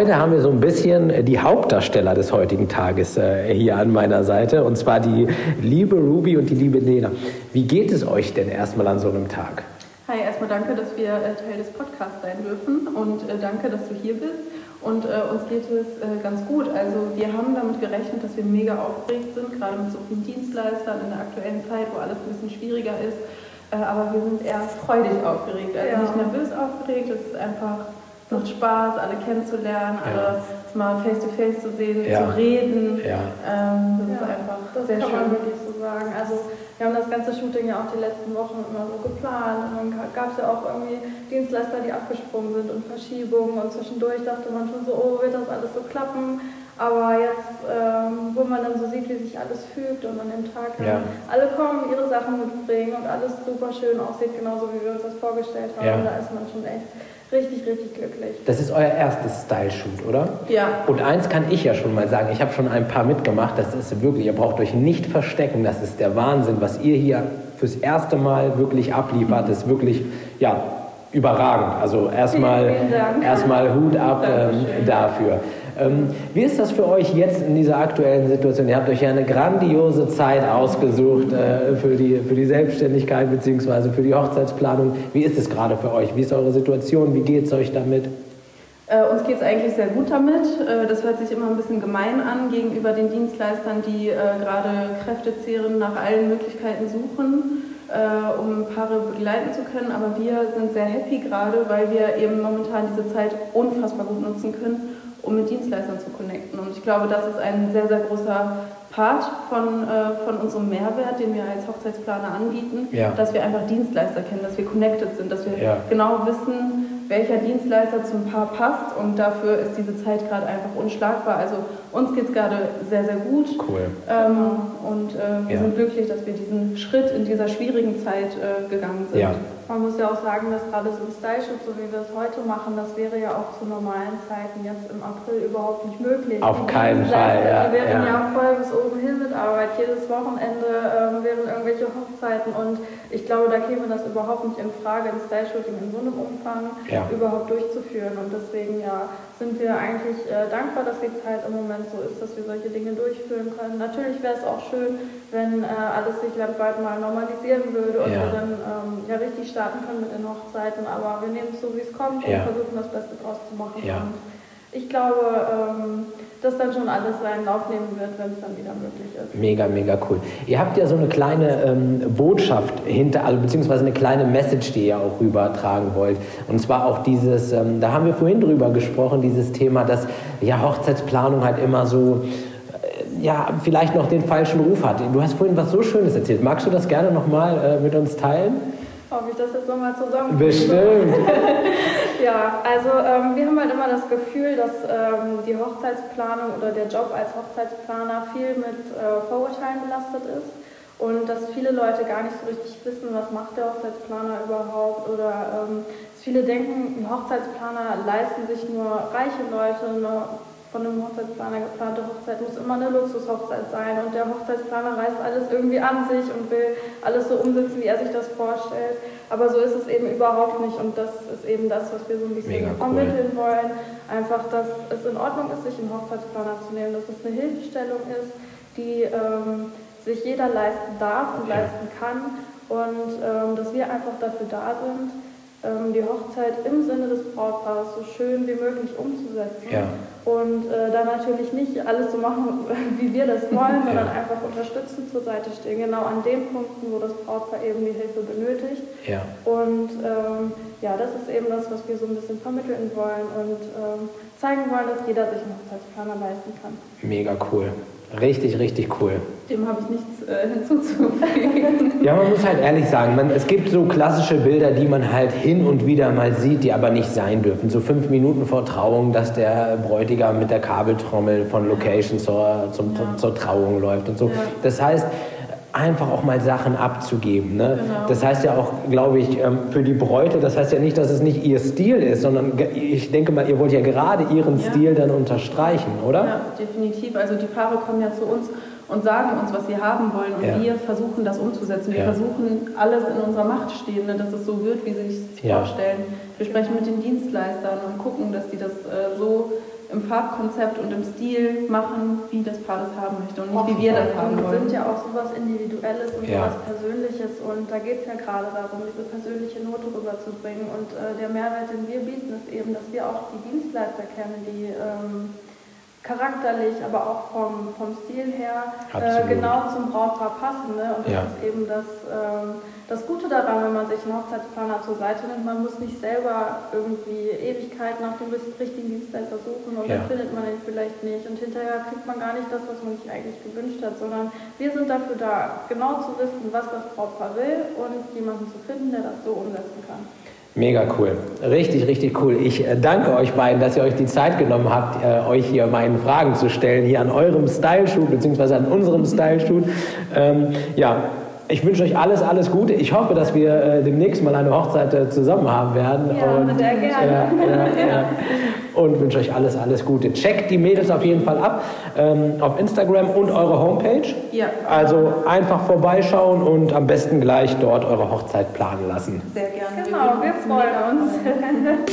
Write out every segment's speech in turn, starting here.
Heute haben wir so ein bisschen die Hauptdarsteller des heutigen Tages äh, hier an meiner Seite, und zwar die liebe Ruby und die liebe Lena. Wie geht es euch denn erstmal an so einem Tag? Hi, erstmal danke, dass wir äh, Teil des Podcasts sein dürfen und äh, danke, dass du hier bist. Und äh, uns geht es äh, ganz gut. Also wir haben damit gerechnet, dass wir mega aufgeregt sind, gerade mit so vielen Dienstleistern in der aktuellen Zeit, wo alles ein bisschen schwieriger ist. Äh, aber wir sind eher freudig aufgeregt, also ja. nicht nervös aufgeregt. Es ist einfach macht Spaß, alle kennenzulernen, ja. alle mal face to face zu sehen, ja. zu reden. Ja. Ähm, das ist einfach das sehr kann schön. man wirklich so sagen. Also wir haben das ganze Shooting ja auch die letzten Wochen immer so geplant und dann gab es ja auch irgendwie Dienstleister, die abgesprungen sind und Verschiebungen und zwischendurch dachte man schon so, oh, wird das alles so klappen? Aber jetzt, ähm, wo man dann so sieht, wie sich alles fügt und an dem Tag ja. alle kommen, ihre Sachen mitbringen und alles super schön aussieht, genauso wie wir uns das vorgestellt haben, ja. da ist man schon echt richtig, richtig glücklich. Das ist euer erstes Style-Shoot, oder? Ja. Und eins kann ich ja schon mal sagen, ich habe schon ein paar mitgemacht, das ist wirklich, ihr braucht euch nicht verstecken, das ist der Wahnsinn, was ihr hier fürs erste Mal wirklich abliefert, ist wirklich, ja, überragend. Also erstmal erstmal Hut ab ähm, dafür. Ähm, wie ist das für euch jetzt in dieser aktuellen Situation? Ihr habt euch ja eine grandiose Zeit ausgesucht äh, für, die, für die Selbstständigkeit bzw. für die Hochzeitsplanung. Wie ist es gerade für euch? Wie ist eure Situation? Wie geht es euch damit? Äh, uns geht es eigentlich sehr gut damit. Äh, das hört sich immer ein bisschen gemein an gegenüber den Dienstleistern, die äh, gerade Kräftezehren nach allen Möglichkeiten suchen, äh, um Paare begleiten zu können. Aber wir sind sehr happy gerade, weil wir eben momentan diese Zeit unfassbar gut nutzen können um mit Dienstleistern zu connecten. Und ich glaube, das ist ein sehr, sehr großer Part von, äh, von unserem Mehrwert, den wir als Hochzeitsplaner anbieten, ja. dass wir einfach Dienstleister kennen, dass wir connected sind, dass wir ja. genau wissen, welcher Dienstleister zum Paar passt und dafür ist diese Zeit gerade einfach unschlagbar. Also uns geht es gerade sehr, sehr gut. Cool. Ähm, und äh, wir ja. sind glücklich, dass wir diesen Schritt in dieser schwierigen Zeit äh, gegangen sind. Man muss ja auch sagen, dass gerade so ein Style-Shoot, so wie wir es heute machen, das wäre ja auch zu normalen Zeiten jetzt im April überhaupt nicht möglich. Auf keinen Fall. Ja, wir wären ja. ja voll bis oben hin mit Arbeit. Jedes Wochenende ähm, wären irgendwelche Hochzeiten und ich glaube, da käme das überhaupt nicht in Frage, ein Style-Shooting in so einem Umfang ja. überhaupt durchzuführen. Und deswegen ja sind wir eigentlich äh, dankbar, dass die Zeit im Moment so ist, dass wir solche Dinge durchführen können. Natürlich wäre es auch schön, wenn äh, alles sich landweit mal normalisieren würde und ja. wir dann ähm, ja richtig starten können mit den Hochzeiten, aber wir nehmen es so, wie es kommt ja. und versuchen das Beste draus zu machen. Ja. Und ich glaube, ähm, dass dann schon alles seinen Lauf nehmen wird, wenn es dann wieder möglich ist. Mega, mega cool. Ihr habt ja so eine kleine ähm, Botschaft hinter, also beziehungsweise eine kleine Message, die ihr auch rübertragen wollt. Und zwar auch dieses, ähm, da haben wir vorhin drüber gesprochen, dieses Thema, dass ja Hochzeitsplanung halt immer so äh, ja, vielleicht noch den falschen Ruf hat. Du hast vorhin was so Schönes erzählt. Magst du das gerne nochmal äh, mit uns teilen? Ob ich das jetzt nochmal zusammen. Bestimmt. ja, also ähm, wir haben halt immer das Gefühl, dass ähm, die Hochzeitsplanung oder der Job als Hochzeitsplaner viel mit äh, Vorurteilen belastet ist und dass viele Leute gar nicht so richtig wissen, was macht der Hochzeitsplaner überhaupt oder ähm, viele denken, Hochzeitsplaner leisten sich nur reiche Leute, nur von einem Hochzeitsplaner geplante Hochzeit muss immer eine Luxushochzeit sein und der Hochzeitsplaner reißt alles irgendwie an sich und will alles so umsetzen, wie er sich das vorstellt. Aber so ist es eben überhaupt nicht und das ist eben das, was wir so ein bisschen vermitteln cool. wollen. Einfach, dass es in Ordnung ist, sich einen Hochzeitsplaner zu nehmen, dass es eine Hilfestellung ist, die ähm, sich jeder leisten darf und ja. leisten kann und ähm, dass wir einfach dafür da sind, die Hochzeit im Sinne des Brautpaares so schön wie möglich umzusetzen. Ja. Und äh, da natürlich nicht alles so machen, wie wir das wollen, sondern ja. einfach unterstützend zur Seite stehen, genau an den Punkten, wo das Brautpaar eben die Hilfe benötigt. Ja. Und ähm, ja, das ist eben das, was wir so ein bisschen vermitteln wollen und ähm, zeigen wollen, dass jeder sich einen Hochzeitsplaner leisten kann. Mega cool. Richtig, richtig cool. Dem habe ich nichts äh, hinzuzufügen. Ja, man muss halt ehrlich sagen, man, es gibt so klassische Bilder, die man halt hin und wieder mal sieht, die aber nicht sein dürfen. So fünf Minuten vor Trauung, dass der Bräutigam mit der Kabeltrommel von Location zur, zum, ja. zur Trauung läuft und so. Ja. Das heißt, einfach auch mal Sachen abzugeben. Ne? Genau. Das heißt ja auch, glaube ich, ähm, für die Bräute, das heißt ja nicht, dass es nicht ihr Stil ist, sondern ich denke mal, ihr wollt ja gerade ihren ja. Stil dann unterstreichen, oder? Ja, definitiv. Also die Paare kommen ja zu uns und sagen uns, was sie haben wollen und Ja. wir versuchen das umzusetzen. Wir Ja. versuchen alles in unserer Macht Stehende, dass es so wird, wie sie sich vorstellen. Wir sprechen mit den Dienstleistern und gucken, dass die das äh, so im Farbkonzept und im Stil machen, wie das Paar das haben möchte und nicht, wie wir das haben wollen. sind ja auch sowas Individuelles und Ja. sowas Persönliches und da geht es ja gerade darum, diese persönliche Note rüberzubringen und äh, der Mehrwert, den wir bieten, ist eben, dass wir auch die Dienstleister kennen, die ähm, charakterlich, aber auch vom, vom Stil her äh, genau zum Brautpaar passen. Ne? Und das Ja. ist eben das, ähm, das Gute daran, wenn man sich einen Hochzeitsplaner zur Seite nimmt. Man muss nicht selber irgendwie Ewigkeit nach dem richtigen Dienstleister suchen und Ja. dann findet man ihn vielleicht nicht und hinterher kriegt man gar nicht das, was man sich eigentlich gewünscht hat, sondern wir sind dafür da, genau zu wissen, was das Brautpaar will und jemanden zu finden, der das so umsetzen kann. Mega cool. Richtig, richtig cool. Ich äh, danke euch beiden, dass ihr euch die Zeit genommen habt, äh, euch hier meinen Fragen zu stellen, hier an eurem Style-Shoot, beziehungsweise an unserem Style-Shoot. Ähm, ja, ich wünsche euch alles, alles Gute. Ich hoffe, dass wir äh, demnächst mal eine Hochzeit äh, zusammen haben werden. Ja, sehr gerne. Ja, ja. Und wünsche euch alles, alles Gute. Checkt die Mädels auf jeden Fall ab ähm, auf Instagram und eure Homepage. Ja. Also einfach vorbeischauen und am besten gleich dort eure Hochzeit planen lassen. Sehr gerne. Genau, wir freuen uns.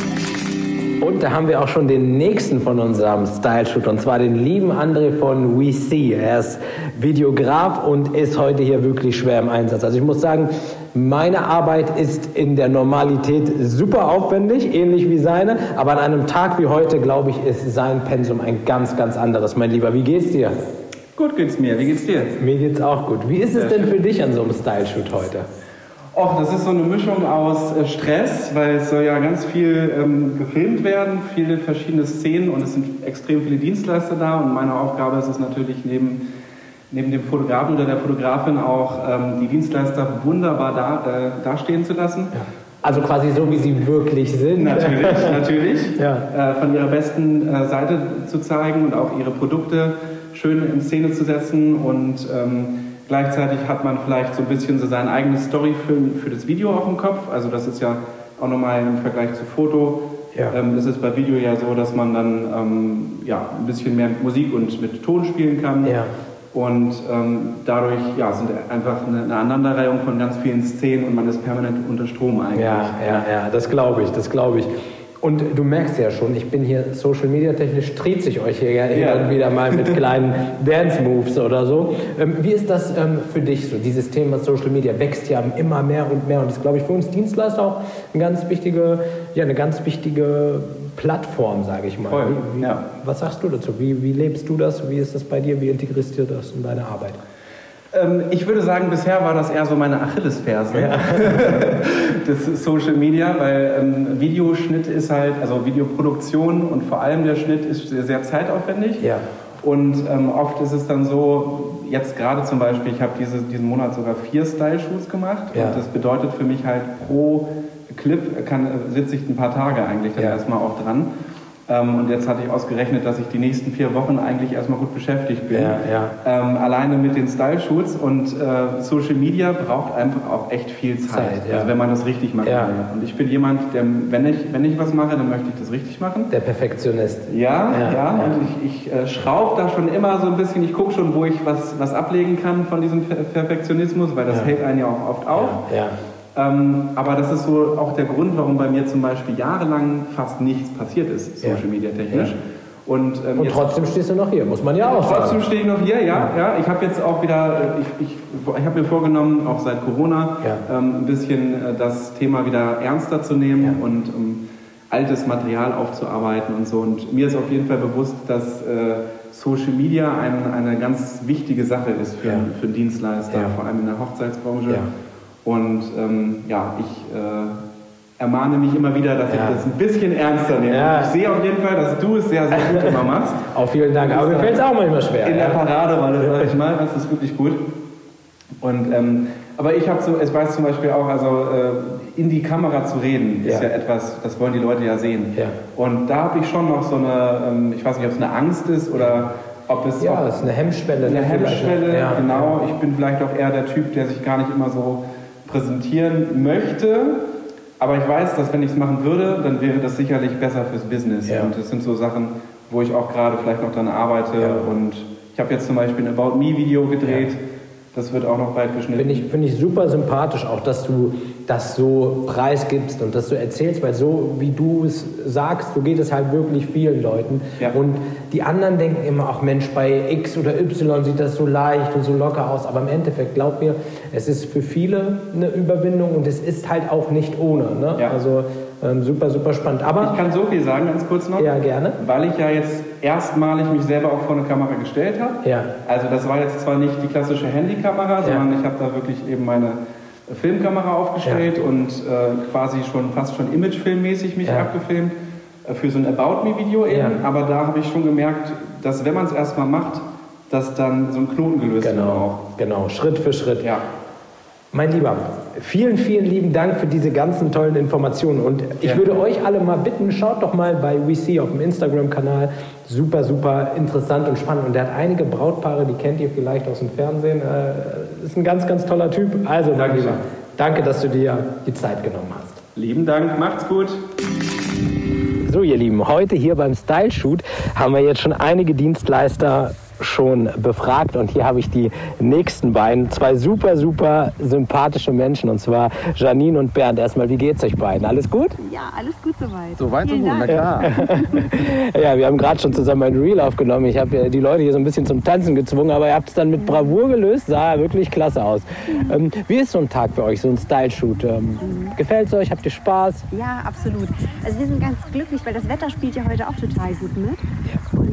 Und da haben wir auch schon den nächsten von unserem Style-Shoot, und zwar den lieben André von We See. Er ist Videograf und ist heute hier wirklich schwer im Einsatz. Also ich muss sagen, meine Arbeit ist in der Normalität super aufwendig, ähnlich wie seine. Aber an einem Tag wie heute, glaube ich, ist sein Pensum ein ganz, ganz anderes. Mein Lieber, wie geht's dir? Gut geht's mir. Wie geht's dir? Mir geht's auch gut. Wie ist es denn für dich an so einem Style-Shoot heute? Och, das ist so eine Mischung aus äh, Stress, weil es soll ja ganz viel ähm, gefilmt werden, viele verschiedene Szenen und es sind extrem viele Dienstleister da und meine Aufgabe ist es natürlich neben, neben dem Fotografen oder der Fotografin auch ähm, die Dienstleister wunderbar da, äh, dastehen zu lassen. Also quasi so, wie sie wirklich sind. Natürlich, natürlich. Ja. Äh, von ihrer besten äh, Seite zu zeigen und auch ihre Produkte schön in Szene zu setzen und ähm, gleichzeitig hat man vielleicht so ein bisschen so seine eigene Story für, für das Video auch im Kopf. Also das ist ja auch nochmal im Vergleich zu Foto. Ja. Ähm, ist es bei Video ja so, dass man dann ähm, ja, ein bisschen mehr mit Musik und mit Ton spielen kann. Ja. Und ähm, dadurch ja, sind einfach eine, eine Aneinanderreihung von ganz vielen Szenen und man ist permanent unter Strom eigentlich. Ja, ja, ja, das glaube ich, das glaube ich. Und du merkst ja schon, ich bin hier Social Media technisch, trete ich euch hier ja hin Ja. und wieder mal mit kleinen Dance Moves oder so. Ähm, wie ist das ähm, für dich so? Dieses Thema Social Media wächst ja immer mehr und mehr und ist, glaube ich, für uns Dienstleister auch eine ganz wichtige, ja, eine ganz wichtige Plattform, sage ich mal. Voll, wie, wie, ja. Was sagst du dazu? Wie, wie lebst du das? Wie ist das bei dir? Wie integrierst du das in deine Arbeit? Ähm, ich würde sagen, bisher war das eher so meine Achillesferse des Social Media, weil ähm, Videoschnitt ist halt, also Videoproduktion und vor allem der Schnitt ist sehr, sehr zeitaufwendig. Ja. Und ähm, oft ist es dann so, jetzt gerade zum Beispiel, ich habe diese, diesen Monat sogar vier Style-Shoots gemacht Ja. und das bedeutet für mich halt pro Clip kann, sitze ich ein paar Tage eigentlich dann Ja. erstmal auch dran. Ähm, und jetzt hatte ich ausgerechnet, dass ich die nächsten vier Wochen eigentlich erstmal gut beschäftigt bin. Ja, ja. Ähm, alleine mit den Style-Shoots und äh, Social Media braucht einfach auch echt viel Zeit, Zeit, ja. also wenn man das richtig will. Und ich bin jemand, der, wenn ich, wenn ich was mache, dann möchte ich das richtig machen. Der Perfektionist. Ja, Ja, und ich, ich äh, schraube da schon immer so ein bisschen, ich gucke schon, wo ich was, was ablegen kann von diesem Per- Perfektionismus, weil das hält einen ja auch oft auf. Ja. Ähm, aber das ist so auch der Grund, warum bei mir zum Beispiel jahrelang fast nichts passiert ist, Ja. Social Media technisch. Ja. Und, ähm, Und trotzdem stehst du noch hier, muss man ja auch Trotzdem sagen. stehe ich noch hier, ja. ja. Ich habe jetzt auch wieder, äh, ich, ich, ich habe mir vorgenommen, auch seit Corona, Ja. ähm, ein bisschen äh, das Thema wieder ernster zu nehmen Ja. und um altes Material aufzuarbeiten und so. Und mir ist auf jeden Fall bewusst, dass äh, Social Media ein, eine ganz wichtige Sache ist für, für einen Dienstleister, vor allem in der Hochzeitsbranche. Und ähm, ja, ich äh, ermahne mich immer wieder, dass Ja. ich das ein bisschen ernster nehme. Ja. Ich sehe auf jeden Fall, dass du es sehr, sehr gut immer machst. Auch vielen Dank. Aber mir fällt es auch manchmal schwer. In der ja. Paraderolle, sag ich mal, das ist wirklich gut. Und, ähm, aber ich habe so, ich weiß zum Beispiel auch, also äh, in die Kamera zu reden, ist Ja. etwas, das wollen die Leute ja sehen. Und da habe ich schon noch so eine, ähm, ich weiß nicht, ob es eine Angst ist oder ob es Ja, das ist eine Hemmschwelle. eine ne, vielleicht. Hemmschwelle, genau. Ich bin vielleicht auch eher der Typ, der sich gar nicht immer so präsentieren möchte. Aber ich weiß, dass wenn ich es machen würde, dann wäre das sicherlich besser fürs Business. Ja. Und das sind so Sachen, wo ich auch gerade vielleicht noch dran arbeite. Ja. Und Ich habe jetzt zum Beispiel ein About Me-Video gedreht. Ja. Das wird auch noch bald geschnitten. Finde ich, find ich super sympathisch, auch dass du das so preisgibst und dass du erzählst, weil so wie du es sagst, so geht es halt wirklich vielen Leuten. Ja. Und die anderen denken immer, ach Mensch, bei X oder Y sieht das so leicht und so locker aus. Aber im Endeffekt, glaub mir, es ist für viele eine Überwindung und es ist halt auch nicht ohne. Ne? Ja. Also ähm, super, super spannend. Aber ich kann so viel sagen, ganz kurz noch. Ja, gerne. Weil ich ja jetzt erstmalig mich selber auch vor eine Kamera gestellt habe. Ja. Also das war jetzt zwar nicht die klassische Handykamera, sondern ja. ich habe da wirklich eben meine Filmkamera aufgestellt ja. und äh, quasi schon fast schon imagefilmmäßig mich ja. abgefilmt äh, für so ein About Me Video eben. Aber da habe ich schon gemerkt, dass wenn man es erstmal macht, dass dann so ein Knoten gelöst genau. wird auch. Genau, Schritt für Schritt. Ja. Mein Lieber, vielen, vielen lieben Dank für diese ganzen tollen Informationen. Und ich ja. würde euch alle mal bitten, schaut doch mal bei WeSee auf dem Instagram-Kanal. Super, super interessant und spannend. Und der hat einige Brautpaare, die kennt ihr vielleicht aus dem Fernsehen. Äh, ist ein ganz, ganz toller Typ. Also, mein Lieber, danke, dass du dir die Zeit genommen hast. Lieben Dank, macht's gut. So, ihr Lieben, heute hier beim Style Shoot haben wir jetzt schon einige Dienstleister schon befragt und hier habe ich die nächsten beiden, zwei super, super sympathische Menschen und zwar Janine und Bernd. Erstmal, wie geht's euch beiden? Alles gut? Ja, alles gut soweit. Soweit so gut, na klar. ja, wir haben gerade schon zusammen ein Reel aufgenommen. Ich habe die Leute hier so ein bisschen zum Tanzen gezwungen, aber ihr habt es dann mit Bravour gelöst, sah wirklich klasse aus. Mhm. Ähm, wie ist so ein Tag für euch, so ein Style-Shoot? Ähm, mhm. Gefällt es euch? Habt ihr Spaß? Ja, absolut. Also wir sind ganz glücklich, weil das Wetter spielt ja heute auch total gut mit.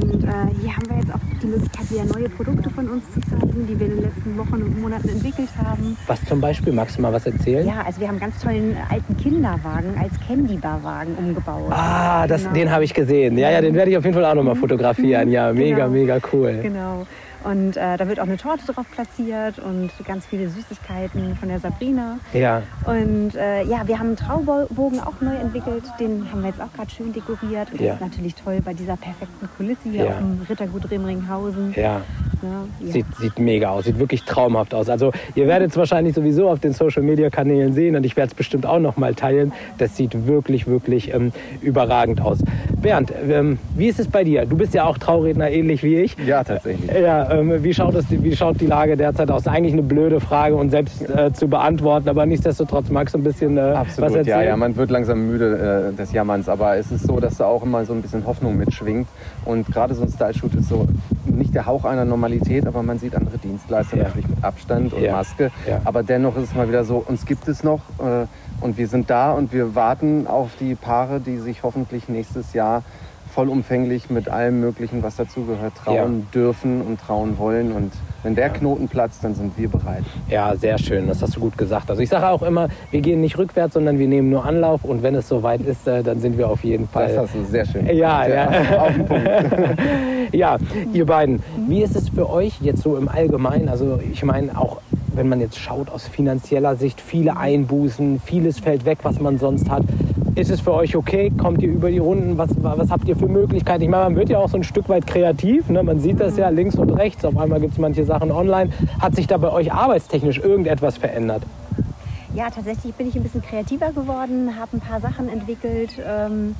Und äh, hier haben wir jetzt auch die Möglichkeit, wieder neue Produkte von uns zu zeigen, die wir in den letzten Wochen und Monaten entwickelt haben. Was zum Beispiel? Magst du mal was erzählen? Ja, also wir haben ganz tollen alten Kinderwagen als Candy-Bar-Wagen umgebaut. Ah, das, genau. den habe ich gesehen. Ja, ja, den werde ich auf jeden Fall auch nochmal fotografieren. Ja, mega, genau. mega cool. Genau. Und äh, da wird auch eine Torte drauf platziert und ganz viele Süßigkeiten von der Sabrina. Ja. Und äh, ja, wir haben einen Traubogen auch neu entwickelt. Den haben wir jetzt auch gerade schön dekoriert. Und das ist natürlich toll bei dieser perfekten Kulisse hier ja. auf dem Rittergut Remringhausen. Ja. Ja, sieht, sieht mega aus, sieht wirklich traumhaft aus. Also ihr werdet es wahrscheinlich sowieso auf den Social Media Kanälen sehen und ich werde es bestimmt auch noch mal teilen. Das sieht wirklich, wirklich ähm, überragend aus. Bernd, ähm, wie ist es bei dir? Du bist ja auch Trauredner ähnlich wie ich. Ja, tatsächlich. Ja, ähm, wie, schaut es, wie schaut die Lage derzeit aus? Eigentlich eine blöde Frage und selbst äh, zu beantworten, aber nichtsdestotrotz magst du ein bisschen äh, Absolut, was erzählen? Ja, ja, man wird langsam müde äh, des Jammerns, aber es ist so, dass da auch immer so ein bisschen Hoffnung mitschwingt und gerade so ein Style-Shoot ist so nicht der Hauch einer Normalität, aber man sieht andere Dienstleister ja. natürlich mit Abstand und ja. Maske. Ja. Aber dennoch ist es mal wieder so, uns gibt es noch äh, und wir sind da und wir warten auf die Paare, die sich hoffentlich nächstes Jahr vollumfänglich mit allem Möglichen, was dazugehört, trauen ja. dürfen und trauen wollen. Und wenn der Knoten platzt, dann sind wir bereit. Ja, sehr schön. Das hast du gut gesagt. Also ich sage auch immer, wir gehen nicht rückwärts, sondern wir nehmen nur Anlauf. Und wenn es soweit ist, äh, dann sind wir auf jeden Fall. Das hast du sehr schön. Ja, ja. Auf den Punkt. ja, ihr beiden, wie ist es für euch jetzt so im Allgemeinen? Also ich meine auch wenn man jetzt schaut aus finanzieller Sicht, viele Einbußen, vieles fällt weg, was man sonst hat. Ist es für euch okay? Kommt ihr über die Runden? Was, was habt ihr für Möglichkeiten? Ich meine, man wird ja auch so ein Stück weit kreativ. Ne? Man sieht das ja links und rechts. Auf einmal gibt es manche Sachen online. Hat sich da bei euch arbeitstechnisch irgendetwas verändert? Ja, tatsächlich bin ich ein bisschen kreativer geworden, habe ein paar Sachen entwickelt. Ähm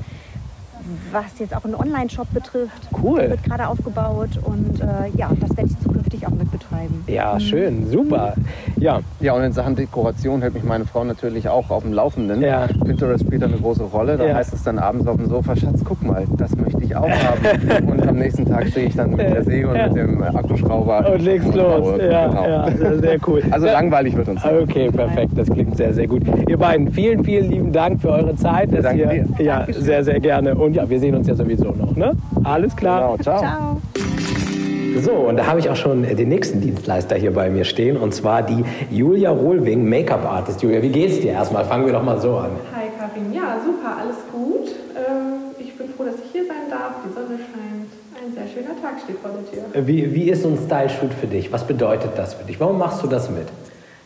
was jetzt auch einen Online-Shop betrifft. Cool. Wird gerade aufgebaut und äh, ja, das werde ich auch mit betreiben. Ja, mhm. schön, super. Ja. Ja, und in Sachen Dekoration hält mich meine Frau natürlich auch auf dem Laufenden. Ja. Pinterest spielt da eine große Rolle. Da ja. heißt es dann abends auf dem Sofa, Schatz, guck mal, das möchte ich auch haben. und am nächsten Tag stehe ich dann mit der Säge und ja. mit dem Akkuschrauber. Und legst und los. Ja, genau. ja, sehr cool. Also langweilig wird uns. Okay, perfekt, das klingt sehr, sehr gut. Ihr beiden, vielen, vielen lieben Dank für eure Zeit. Dass Danke ihr, dir. Ja, sehr, sehr gerne. Und ja, wir sehen uns ja sowieso noch. Ne? Alles klar. Genau, ciao. ciao. So, und da habe ich auch schon den nächsten Dienstleister hier bei mir stehen, und zwar die Julia Rohlwing, Make-up-Artist. Julia, wie geht's dir? Erstmal fangen wir doch mal so an. Hi Karin, ja, super, alles gut. Ähm, ich bin froh, dass ich hier sein darf. Die Sonne scheint. Ein sehr schöner Tag steht vor der Tür. Wie, wie ist so ein Style-Shoot für dich? Was bedeutet das für dich? Warum machst du das mit?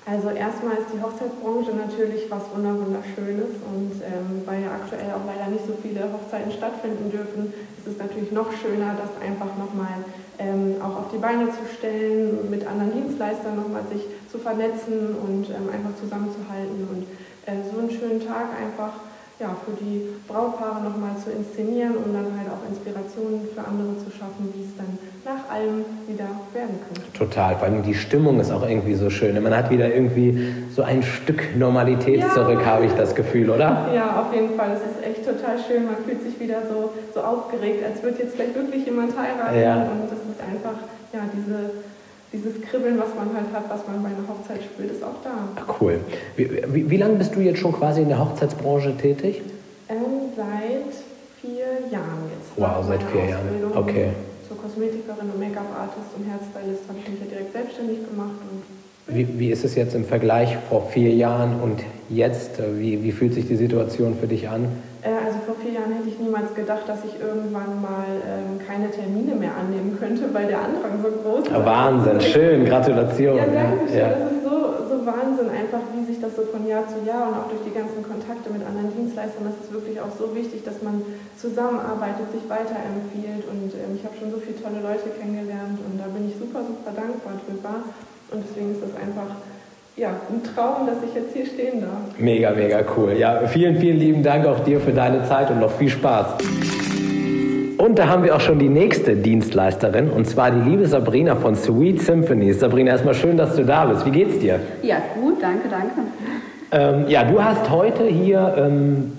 Also erstmal ist die Hochzeitsbranche natürlich was Wunderschönes und ähm, weil ja aktuell auch leider nicht so viele Hochzeiten stattfinden dürfen, ist es natürlich noch schöner, das einfach nochmal ähm, auch auf die Beine zu stellen, mit anderen Dienstleistern nochmal sich zu vernetzen und ähm, einfach zusammenzuhalten und äh, so einen schönen Tag einfach ja, für die Brautpaare nochmal zu inszenieren, um dann halt auch Inspirationen für andere zu schaffen, wie es dann nach allem wieder Total. Vor allem die Stimmung ist auch irgendwie so schön. Man hat wieder irgendwie so ein Stück Normalität Ja. zurück, habe ich das Gefühl, oder? Ja, auf jeden Fall. Es ist echt total schön. Man fühlt sich wieder so, so aufgeregt, als würde jetzt vielleicht wirklich jemand heiraten. Ja. Und es ist einfach, ja, diese, dieses Kribbeln, was man halt hat, was man bei einer Hochzeit spürt, ist auch da. Ah, Cool. Wie, wie, wie lange bist du jetzt schon quasi in der Hochzeitsbranche tätig? Ähm, seit vier Jahren jetzt. Wow, seit vier Jahren. Ausbildung Okay. Zur Kosmetikerin und Make-up-Artist und Hairstylist habe ich mich ja direkt selbstständig gemacht. Und Wie, wie ist es jetzt im Vergleich vor vier Jahren und jetzt? Wie, wie fühlt sich die Situation für dich an? Äh, Also vor vier Jahren hätte ich niemals gedacht, dass ich irgendwann mal ähm, keine Termine mehr annehmen könnte, weil der Andrang so groß ist. Ah, Wahnsinn, schön, Gratulation. Ja, danke schön. Ja. Das ist so, so Wahnsinn, einfach wie sich das so von Jahr zu Jahr und auch durch die ganzen Kontakte mit anderen Dienstleistern, das ist wirklich auch so wichtig, dass man zusammenarbeitet, sich weiterempfiehlt und ähm, ich habe schon so viele tolle Leute kennengelernt und da bin ich super, super dankbar drüber und deswegen ist das einfach ja, ein Traum, dass ich jetzt hier stehen darf. Mega, mega cool. Ja, vielen, vielen lieben Dank auch dir für deine Zeit und noch viel Spaß. Und da haben wir auch schon die nächste Dienstleisterin und zwar die liebe Sabrina von Sweet Symphonies. Sabrina, erstmal schön, dass du da bist. Wie geht's dir? Ja, gut, danke, danke. Ähm, ja, du hast heute hier, ähm,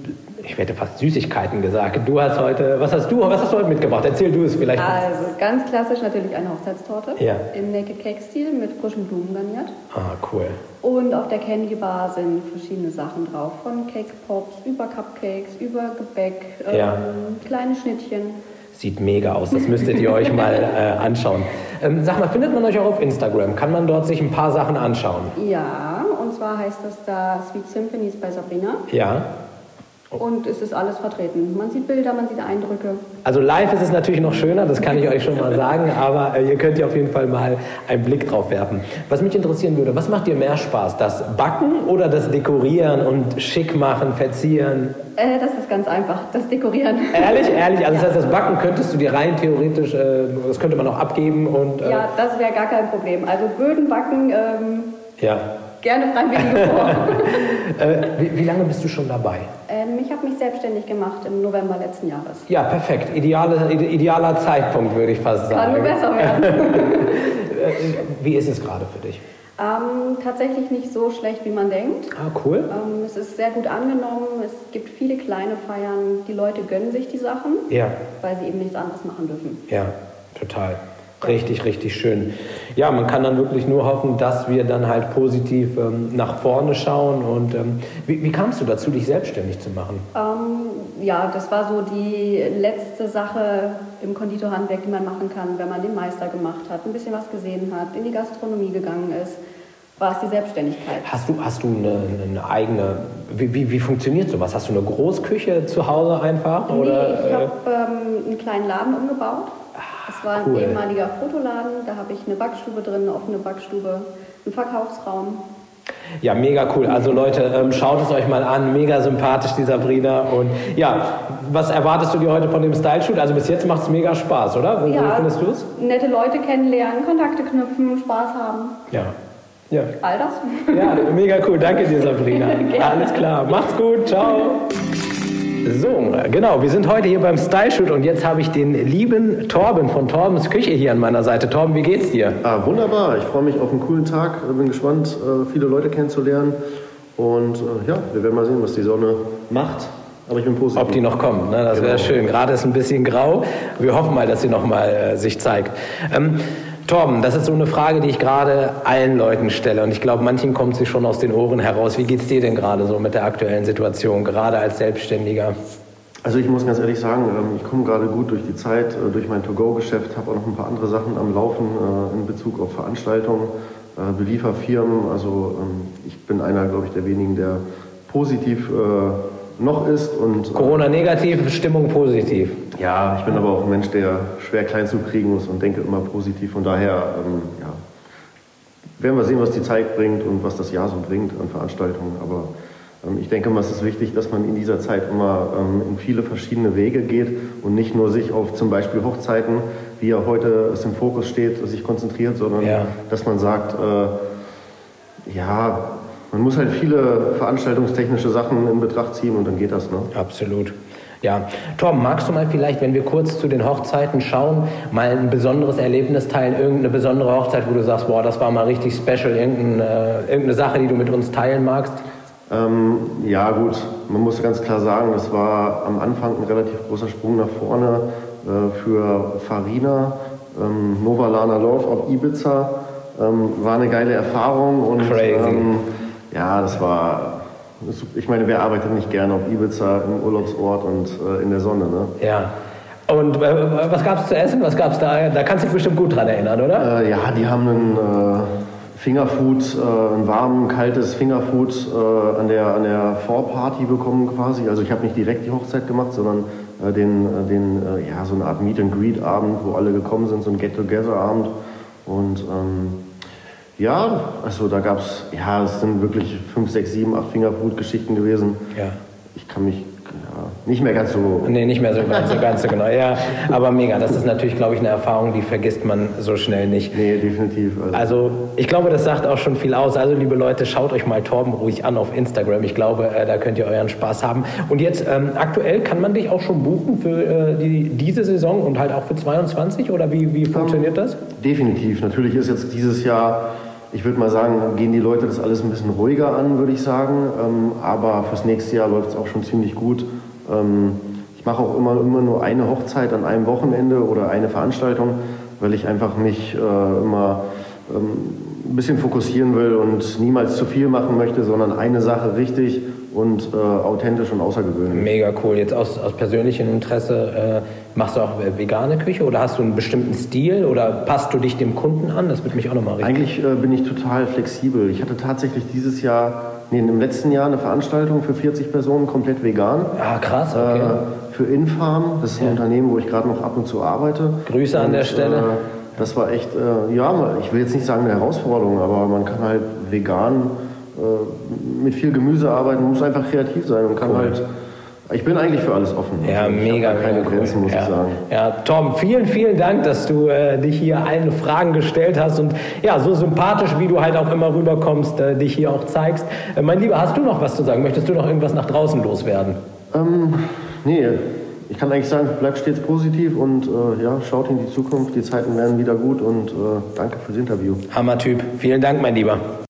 ich hätte fast Süßigkeiten gesagt. Du hast heute, was hast du, was hast du heute mitgebracht? Erzähl du es vielleicht. Also ganz klassisch natürlich eine Hochzeitstorte Ja. im Naked Cake Stil mit frischen Blumen garniert. Ah, cool. Und auf der Candy Bar sind verschiedene Sachen drauf, von Cake Pops über Cupcakes, über Gebäck, ähm, Ja. kleine Schnittchen. Sieht mega aus, das müsstet ihr euch mal äh, anschauen. Ähm, sag mal, findet man euch auch auf Instagram? Kann man dort sich ein paar Sachen anschauen? Ja, und zwar heißt das da Sweet Symphonies bei Sabrina. Ja. Und es ist alles vertreten. Man sieht Bilder, man sieht Eindrücke. Also live ist es natürlich noch schöner, das kann ich euch schon mal sagen, aber äh, ihr könnt ja auf jeden Fall mal einen Blick drauf werfen. Was mich interessieren würde, was macht dir mehr Spaß? Das Backen oder das Dekorieren und schick machen, verzieren? Äh, das ist ganz einfach, das Dekorieren. Ehrlich, ehrlich, also das heißt, das Backen könntest du dir rein theoretisch, äh, das könnte man auch abgeben und äh, Ja, das wäre gar kein Problem. Also Böden backen, ähm, ja. Gerne freiwillige. Äh, wie, wie lange bist du schon dabei? ähm, ich habe mich selbstständig gemacht im November letzten Jahres. Ja, perfekt. Ideale, ide- idealer Zeitpunkt, würde ich fast Kann nur sagen. besser werden. Äh, Wie ist es gerade für dich? ähm, tatsächlich nicht so schlecht, wie man denkt. Ah, cool. Ähm, es ist sehr gut angenommen. Es gibt viele kleine Feiern. Die Leute gönnen sich die Sachen, Ja, weil sie eben nichts anderes machen dürfen. ja, total. Richtig, richtig schön. Ja, man kann dann wirklich nur hoffen, dass wir dann halt positiv ähm, nach vorne schauen. Und ähm, wie, wie kamst du dazu, dich selbstständig zu machen? Ähm, ja, das war so die letzte Sache im Konditorhandwerk, die man machen kann, wenn man den Meister gemacht hat, ein bisschen was gesehen hat, in die Gastronomie gegangen ist, war es die Selbstständigkeit. Hast du, hast du eine, eine eigene, wie, wie, wie funktioniert sowas? Hast du eine Großküche zu Hause einfach? Nee, Oder, ich äh, habe ähm, einen kleinen Laden umgebaut. Es war cool. ein ehemaliger Fotoladen, da habe ich eine Backstube drin, eine offene Backstube, einen Verkaufsraum. Ja, mega cool. Also Leute, ähm, schaut es euch mal an. Mega sympathisch, die Sabrina. Und ja, was erwartest du dir heute von dem Style-Shoot? Also bis jetzt macht es mega Spaß, oder? Wie, wie findest du es? nette Leute kennenlernen, Kontakte knüpfen, Spaß haben, Ja. Ja. all das. ja, mega cool. Danke dir, Sabrina. Alles klar. Macht's gut. Ciao. So, genau, wir sind heute hier beim Style-Shoot und jetzt habe ich den lieben Torben von Torbens Küche hier an meiner Seite. Torben, wie geht's dir? Ah, wunderbar. Ich freue mich auf einen coolen Tag. Bin gespannt, äh, viele Leute kennenzulernen. Und äh, ja, wir werden mal sehen, was die Sonne macht. Aber ich bin positiv. Ob die noch kommt, ne? das wäre Genau. schön. Gerade ist ein bisschen grau. Wir hoffen mal, dass sie noch mal äh, sich zeigt. Ähm, Torben, das ist so eine Frage, die ich gerade allen Leuten stelle. Und ich glaube, manchen kommt sie schon aus den Ohren heraus. Wie geht's dir denn gerade so mit der aktuellen Situation, gerade als Selbstständiger? Also ich muss ganz ehrlich sagen, ähm, ich komme gerade gut durch die Zeit, äh, durch mein To-Go-Geschäft, habe auch noch ein paar andere Sachen am Laufen äh, in Bezug auf Veranstaltungen, äh, Belieferfirmen. Also ähm, ich bin einer, glaube ich, der wenigen, der positiv noch ist. Und, äh, Corona negativ, Stimmung positiv. Ja, ich bin aber auch ein Mensch, der schwer klein zu kriegen muss und denke immer positiv. Von daher ähm, ja, werden wir sehen, was die Zeit bringt und was das Jahr so bringt an Veranstaltungen. Aber ähm, ich denke mal, es ist wichtig, dass man in dieser Zeit immer ähm, in viele verschiedene Wege geht und nicht nur sich auf zum Beispiel Hochzeiten, wie ja heute es im Fokus steht, sich konzentriert, sondern Ja. dass man sagt, äh, ja, man muss halt viele veranstaltungstechnische Sachen in Betracht ziehen und dann geht das. Ne? Absolut. Ja, Tom, magst du mal vielleicht, wenn wir kurz zu den Hochzeiten schauen, mal ein besonderes Erlebnis teilen, irgendeine besondere Hochzeit, wo du sagst, boah, das war mal richtig special, irgendeine, äh, irgendeine Sache, die du mit uns teilen magst? Ähm, ja gut, man muss ganz klar sagen, das war am Anfang ein relativ großer Sprung nach vorne äh, für Farina. Ähm, Nova Lana Love auf Ibiza ähm, war eine geile Erfahrung und ähm, ja, das war ich meine, wer arbeitet nicht gerne auf Ibiza im Urlaubsort und äh, in der Sonne, ne? Ja. Und äh, was gab es zu essen? Was gab es da? Da kannst du dich bestimmt gut dran erinnern, oder? Äh, ja, die haben einen äh, Fingerfood, äh, ein warm, kaltes Fingerfood äh, an, der, an der Vorparty bekommen quasi. Also ich habe nicht direkt die Hochzeit gemacht, sondern den, den ja, so eine Art Meet and Greet Abend, wo alle gekommen sind, so ein Get-Together Abend. Und ähm, ja, also da gab es, ja, es sind wirklich fünf, sechs, sieben, acht Fingerfood-Geschichten gewesen. Ja. Ich kann mich ja, nicht mehr ganz so. Nee, nicht mehr so ganz, so ganz so genau. Ja, aber mega. Das ist natürlich, glaube ich, eine Erfahrung, die vergisst man so schnell nicht. Nee, definitiv. Also, also ich glaube, das sagt auch schon viel aus. Also, liebe Leute, schaut euch mal Torben ruhig an auf Instagram. Ich glaube, äh, da könnt ihr euren Spaß haben. Und jetzt, ähm, aktuell kann man dich auch schon buchen für äh, die, diese Saison und halt auch für 22 oder wie, wie funktioniert um, das? Definitiv. Natürlich ist jetzt dieses Jahr ich würde mal sagen, gehen die Leute das alles ein bisschen ruhiger an, würde ich sagen. Ähm, aber fürs nächste Jahr läuft es auch schon ziemlich gut. Ähm, ich mache auch immer, immer nur eine Hochzeit an einem Wochenende oder eine Veranstaltung, weil ich einfach mich äh, immer ähm, ein bisschen fokussieren will und niemals zu viel machen möchte, sondern eine Sache richtig und äh, authentisch und außergewöhnlich. Mega cool. Jetzt aus, aus persönlichem Interesse, äh, machst du auch vegane Küche oder hast du einen bestimmten Stil oder passt du dich dem Kunden an? Das würde mich auch nochmal richtig. Eigentlich äh, bin ich total flexibel. Ich hatte tatsächlich dieses Jahr, nee, im letzten Jahr eine Veranstaltung für 40 Personen komplett vegan. Ah, krass, okay. Äh, für Infarm, das ist ein ja. Unternehmen, wo ich gerade noch ab und zu arbeite. Grüße und, an der Stelle. Äh, das war echt, äh, ja, ich will jetzt nicht sagen eine Herausforderung, aber man kann halt vegan äh, mit viel Gemüse arbeiten, muss einfach kreativ sein und kann cool. halt. Ich bin eigentlich für alles offen. Ja, also mega. keine mega Grenzen, cool. muss ja. ich sagen. Ja, Tom, vielen, vielen Dank, dass du äh, dich hier allen Fragen gestellt hast und ja, so sympathisch, wie du halt auch immer rüberkommst, äh, dich hier auch zeigst. Äh, mein Lieber, hast du noch was zu sagen? Möchtest du noch irgendwas nach draußen loswerden? Ähm, nee, ich kann eigentlich sagen, bleibt stets positiv und äh, ja, schaut in die Zukunft. Die Zeiten werden wieder gut und äh, danke fürs Interview. Hammer Typ. Vielen Dank, mein Lieber.